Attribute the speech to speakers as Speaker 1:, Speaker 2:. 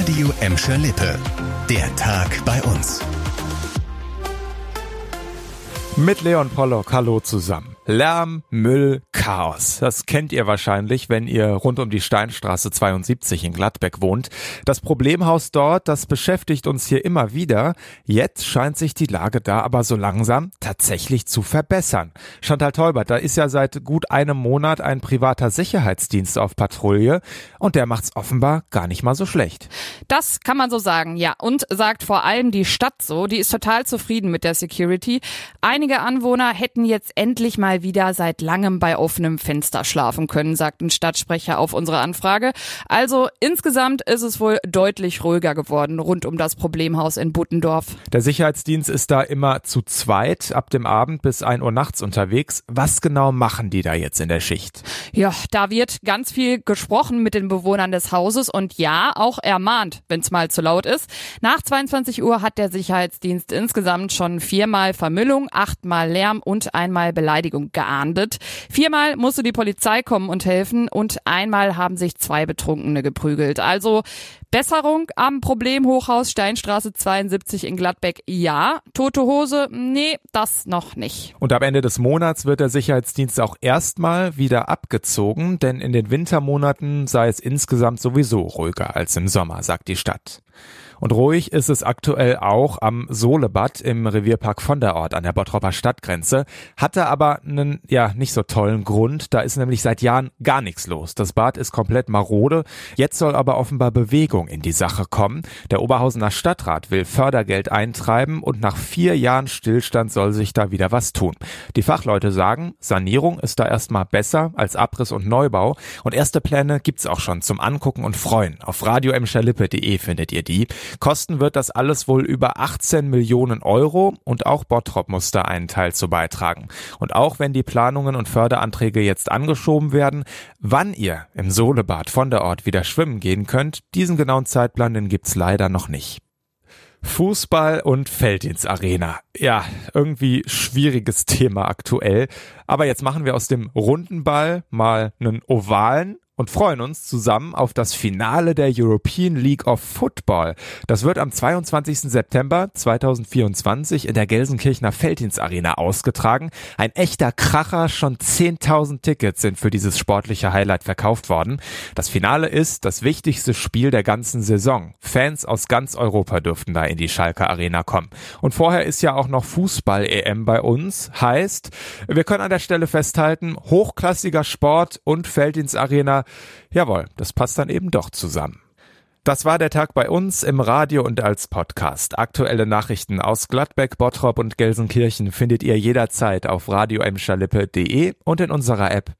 Speaker 1: Radio Emscher Lippe. Der Tag bei uns.
Speaker 2: Mit Leon Pollock, hallo zusammen. Lärm, Müll, Chaos. Das kennt ihr wahrscheinlich, wenn ihr rund um die Steinstraße 72 in Gladbeck wohnt. Das Problemhaus dort, das beschäftigt uns hier immer wieder. Jetzt scheint sich die Lage da aber so langsam tatsächlich zu verbessern. Chantal Teubert, da ist ja seit gut einem Monat ein privater Sicherheitsdienst auf Patrouille und der macht's offenbar gar nicht mal so schlecht.
Speaker 3: Das kann man so sagen, ja. Und sagt vor allem die Stadt so. Die ist total zufrieden mit der Security. Einige Anwohner hätten jetzt endlich mal wieder seit langem bei offenem Fenster schlafen können, sagt ein Stadtsprecher auf unsere Anfrage. Also insgesamt ist es wohl deutlich ruhiger geworden rund um das Problemhaus in Buttendorf.
Speaker 2: Der Sicherheitsdienst ist da immer zu zweit ab dem Abend bis ein Uhr nachts unterwegs. Was genau machen die da jetzt in der Schicht?
Speaker 3: Ja, da wird ganz viel gesprochen mit den Bewohnern des Hauses und ja, auch ermahnt, wenn es mal zu laut ist. Nach 22 Uhr hat der Sicherheitsdienst insgesamt schon viermal Vermüllung, achtmal Lärm und einmal Beleidigung geahndet. Viermal musste die Polizei kommen und helfen und einmal haben sich zwei Betrunkene geprügelt. Also Besserung am Problemhochhaus Steinstraße 72 in Gladbeck, ja. Tote Hose, nee, das noch nicht.
Speaker 2: Und am Ende des Monats wird der Sicherheitsdienst auch erstmal wieder abgezogen, denn in den Wintermonaten sei es insgesamt sowieso ruhiger als im Sommer, sagt die Stadt. Und ruhig ist es aktuell auch am Solebad im Revierpark von der Ort an der Bottropper Stadtgrenze. Hatte aber einen, ja, nicht so tollen Grund. Da ist nämlich seit Jahren gar nichts los. Das Bad ist komplett marode. Jetzt soll aber offenbar Bewegung in die Sache kommen. Der Oberhausener Stadtrat will Fördergeld eintreiben und nach vier Jahren Stillstand soll sich da wieder was tun. Die Fachleute sagen, Sanierung ist da erstmal besser als Abriss und Neubau. Und erste Pläne gibt's auch schon zum Angucken und Freuen. Auf radioemscherlippe.de findet ihr die. Kosten wird das alles wohl über 18 Millionen Euro und auch Bottrop muss da einen Teil zu beitragen. Und auch wenn die Planungen und Förderanträge jetzt angeschoben werden, wann ihr im Solebad von der Ort wieder schwimmen gehen könnt, diesen genauen Zeitplan, den gibt's leider noch nicht. Fußball und Felddienstarena. Ja, irgendwie schwieriges Thema aktuell. Aber jetzt machen wir aus dem runden Ball mal einen ovalen und freuen uns zusammen auf das Finale der European League of Football. Das wird am 22. September 2024 in der Gelsenkirchener Felddienstarena ausgetragen. Ein echter Kracher, schon 10.000 Tickets sind für dieses sportliche Highlight verkauft worden. Das Finale ist das wichtigste Spiel der ganzen Saison. Fans aus ganz Europa dürften da in die Schalke Arena kommen. Und vorher ist ja auch noch Fußball-EM bei uns. Heißt, wir können an der Stelle festhalten, hochklassiger Sport und Felddienstarena Jawohl, das passt dann eben doch zusammen. Das war der Tag bei uns im Radio und als Podcast. Aktuelle Nachrichten aus Gladbeck, Bottrop und Gelsenkirchen findet ihr jederzeit auf radioemschalippe.de und in unserer App